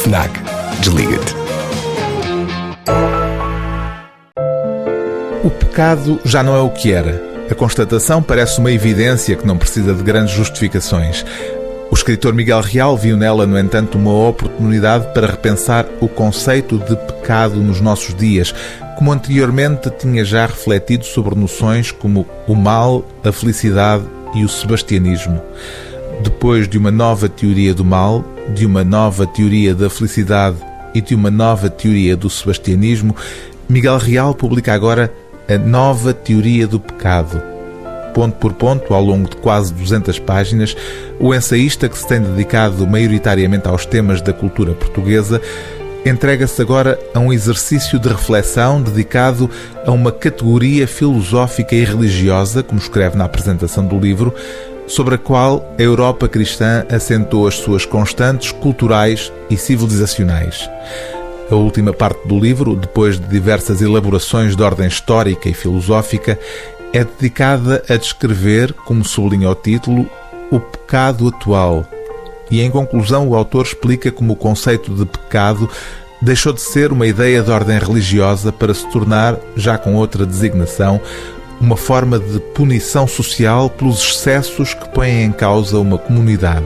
FNAC. Desliga-te. O pecado já não é o que era. A constatação parece uma evidência que não precisa de grandes justificações. O escritor Miguel Real viu nela, no entanto, uma oportunidade para repensar o conceito de pecado nos nossos dias, como anteriormente tinha já refletido sobre noções como o mal, a felicidade e o sebastianismo. Depois de uma nova teoria do mal, de uma nova teoria da felicidade e de uma nova teoria do sebastianismo, Miguel Real publica agora a nova teoria do pecado. Ponto por ponto, ao longo de quase 200 páginas, o ensaísta, que se tem dedicado maioritariamente aos temas da cultura portuguesa, entrega-se agora a um exercício de reflexão dedicado a uma categoria filosófica e religiosa, como escreve na apresentação do livro, sobre a qual a Europa cristã assentou as suas constantes culturais e civilizacionais. A última parte do livro, depois de diversas elaborações de ordem histórica e filosófica, é dedicada a descrever, como sublinha o título, o pecado atual. E em conclusão, o autor explica como o conceito de pecado deixou de ser uma ideia de ordem religiosa para se tornar, já com outra designação, uma forma de punição social pelos excessos que põem em causa uma comunidade.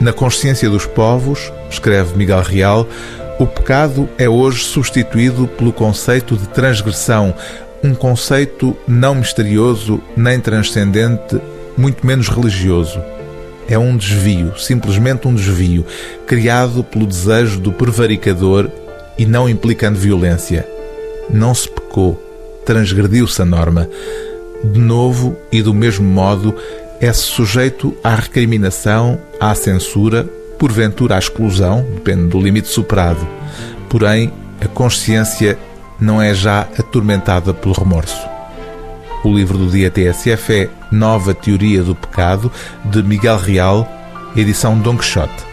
Na consciência dos povos, escreve Miguel Real, o pecado é hoje substituído pelo conceito de transgressão, um conceito não misterioso nem transcendente, muito menos religioso. É um desvio, simplesmente um desvio, criado pelo desejo do prevaricador e não implicando violência. Não se pecou transgrediu-se a norma. De novo e do mesmo modo, é-se sujeito à recriminação, à censura, porventura à exclusão, depende do limite superado. Porém, a consciência não é já atormentada pelo remorso. O livro do dia TSF é Nova Teoria do Pecado, de Miguel Real, edição Don Quixote.